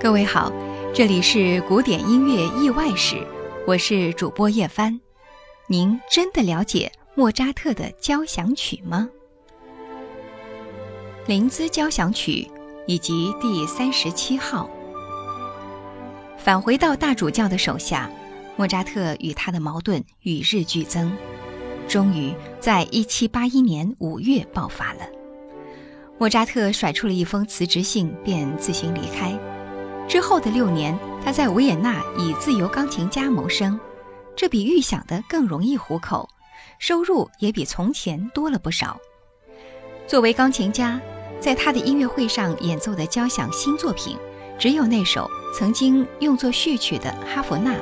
各位好，这里是古典音乐意外史，我是主播叶帆。您真的了解莫扎特的交响曲吗？灵兹交响曲以及第三十七号。返回到大主教的手下，莫扎特与他的矛盾与日俱增，终于在一七八一年五月爆发了。莫扎特甩出了一封辞职信，便自行离开。之后的六年，他在维也纳以自由钢琴家谋生，这比预想的更容易糊口，收入也比从前多了不少。作为钢琴家，在他的音乐会上演奏的交响新作品，只有那首曾经用作序曲的《哈弗纳》，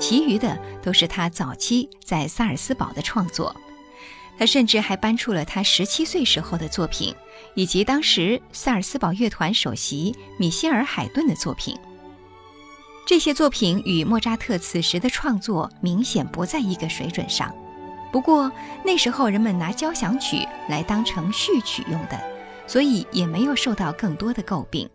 其余的都是他早期在萨尔斯堡的创作。他甚至还搬出了他十七岁时候的作品。以及当时萨尔斯堡乐团首席米歇尔·海顿的作品，这些作品与莫扎特此时的创作明显不在一个水准上。不过那时候人们拿交响曲来当成序曲用的，所以也没有受到更多的诟病。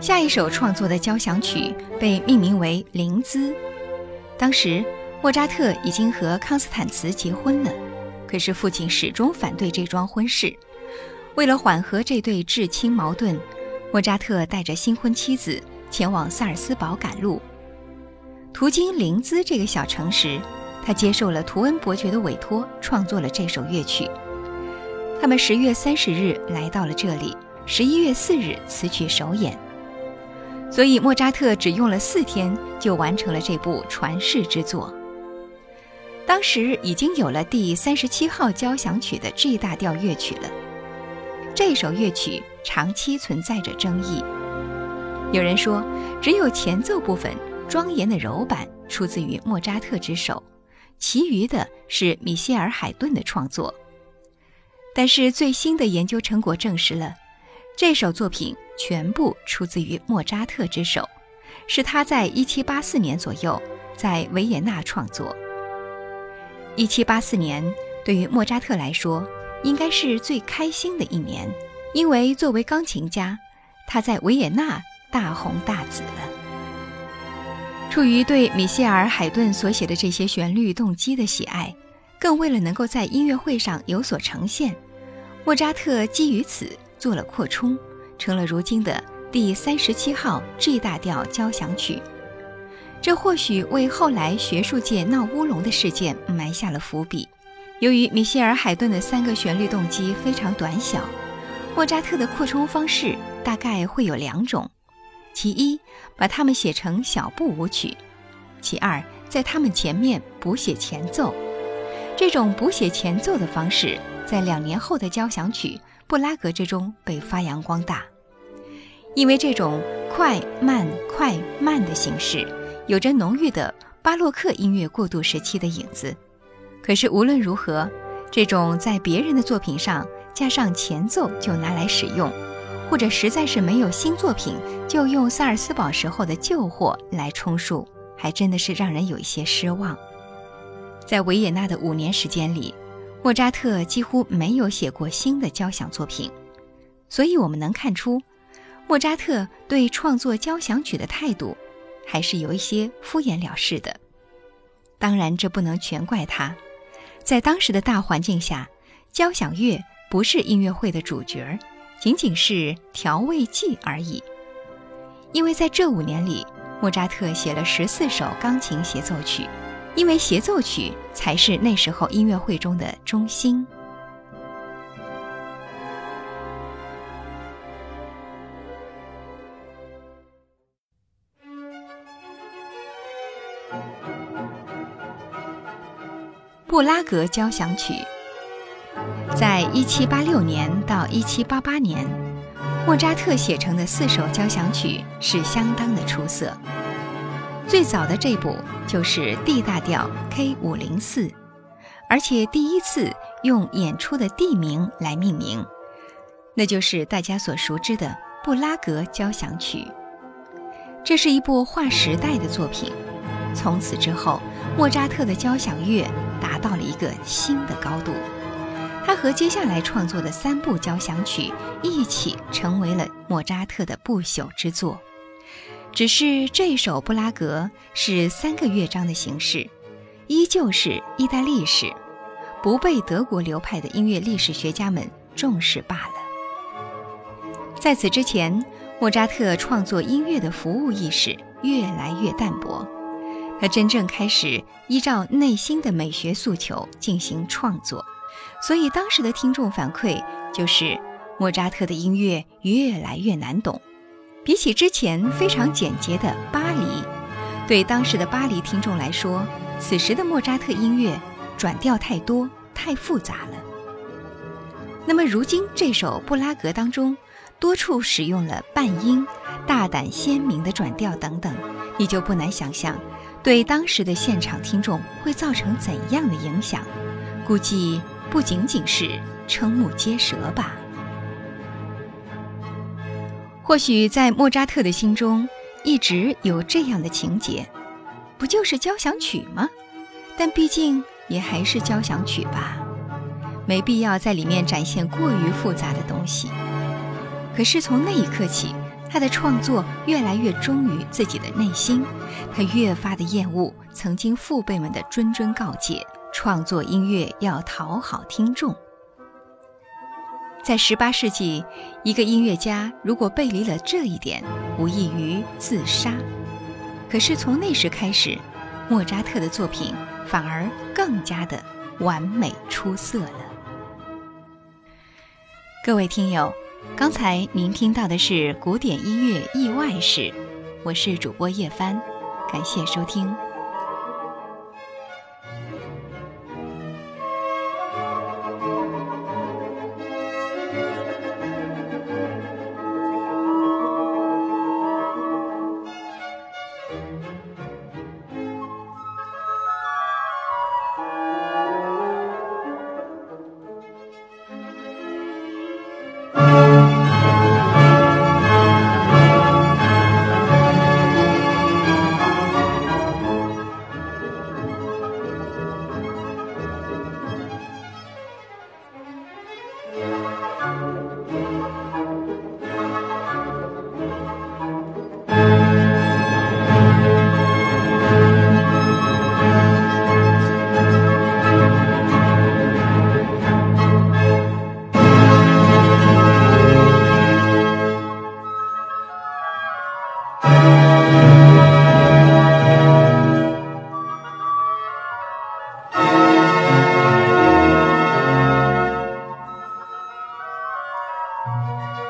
下一首创作的交响曲被命名为《灵兹》，当时莫扎特已经和康斯坦茨结婚了。可是父亲始终反对这桩婚事。为了缓和这对至亲矛盾，莫扎特带着新婚妻子前往萨尔斯堡赶路。途经林兹这个小城时，他接受了图恩伯爵的委托，创作了这首乐曲。他们十月三十日来到了这里，十一月四日此曲首演。所以莫扎特只用了四天就完成了这部传世之作。当时已经有了第三十七号交响曲的 G 大调乐曲了。这首乐曲长期存在着争议。有人说，只有前奏部分庄严的柔板出自于莫扎特之手，其余的是米歇尔·海顿的创作。但是最新的研究成果证实了，这首作品全部出自于莫扎特之手，是他在一七八四年左右在维也纳创作。一七八四年对于莫扎特来说，应该是最开心的一年，因为作为钢琴家，他在维也纳大红大紫了。出于对米歇尔·海顿所写的这些旋律动机的喜爱，更为了能够在音乐会上有所呈现，莫扎特基于此做了扩充，成了如今的第三十七号 G 大调交响曲。这或许为后来学术界闹乌龙的事件埋下了伏笔。由于米歇尔·海顿的三个旋律动机非常短小，莫扎特的扩充方式大概会有两种：其一，把它们写成小步舞曲；其二，在它们前面补写前奏。这种补写前奏的方式，在两年后的交响曲《布拉格》之中被发扬光大。因为这种快慢快慢的形式。有着浓郁的巴洛克音乐过渡时期的影子，可是无论如何，这种在别人的作品上加上前奏就拿来使用，或者实在是没有新作品就用萨尔斯堡时候的旧货来充数，还真的是让人有一些失望。在维也纳的五年时间里，莫扎特几乎没有写过新的交响作品，所以我们能看出，莫扎特对创作交响曲的态度。还是有一些敷衍了事的，当然这不能全怪他，在当时的大环境下，交响乐不是音乐会的主角，仅仅是调味剂而已。因为在这五年里，莫扎特写了十四首钢琴协奏曲，因为协奏曲才是那时候音乐会中的中心。布拉格交响曲，在一七八六年到一七八八年，莫扎特写成的四首交响曲是相当的出色。最早的这部就是 D 大调 K 五零四，而且第一次用演出的地名来命名，那就是大家所熟知的布拉格交响曲。这是一部划时代的作品，从此之后，莫扎特的交响乐达到了一个新的高度。他和接下来创作的三部交响曲一起成为了莫扎特的不朽之作。只是这首布拉格是三个乐章的形式，依旧是意大利式，不被德国流派的音乐历史学家们重视罢了。在此之前，莫扎特创作音乐的服务意识越来越淡薄，他真正开始依照内心的美学诉求进行创作，所以当时的听众反馈就是莫扎特的音乐越来越难懂。比起之前非常简洁的巴黎，对当时的巴黎听众来说，此时的莫扎特音乐转调太多、太复杂了。那么如今这首布拉格当中，多处使用了半音、大胆鲜明的转调等等，你就不难想象，对当时的现场听众会造成怎样的影响？估计不仅仅是瞠目结舌吧。或许在莫扎特的心中，一直有这样的情节，不就是交响曲吗？但毕竟也还是交响曲吧，没必要在里面展现过于复杂的东西。可是从那一刻起，他的创作越来越忠于自己的内心，他越发的厌恶曾经父辈们的谆谆告诫：创作音乐要讨好听众。在十八世纪，一个音乐家如果背离了这一点，无异于自杀。可是从那时开始，莫扎特的作品反而更加的完美出色了。各位听友，刚才您听到的是古典音乐意外史，我是主播叶帆，感谢收听。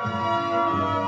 Música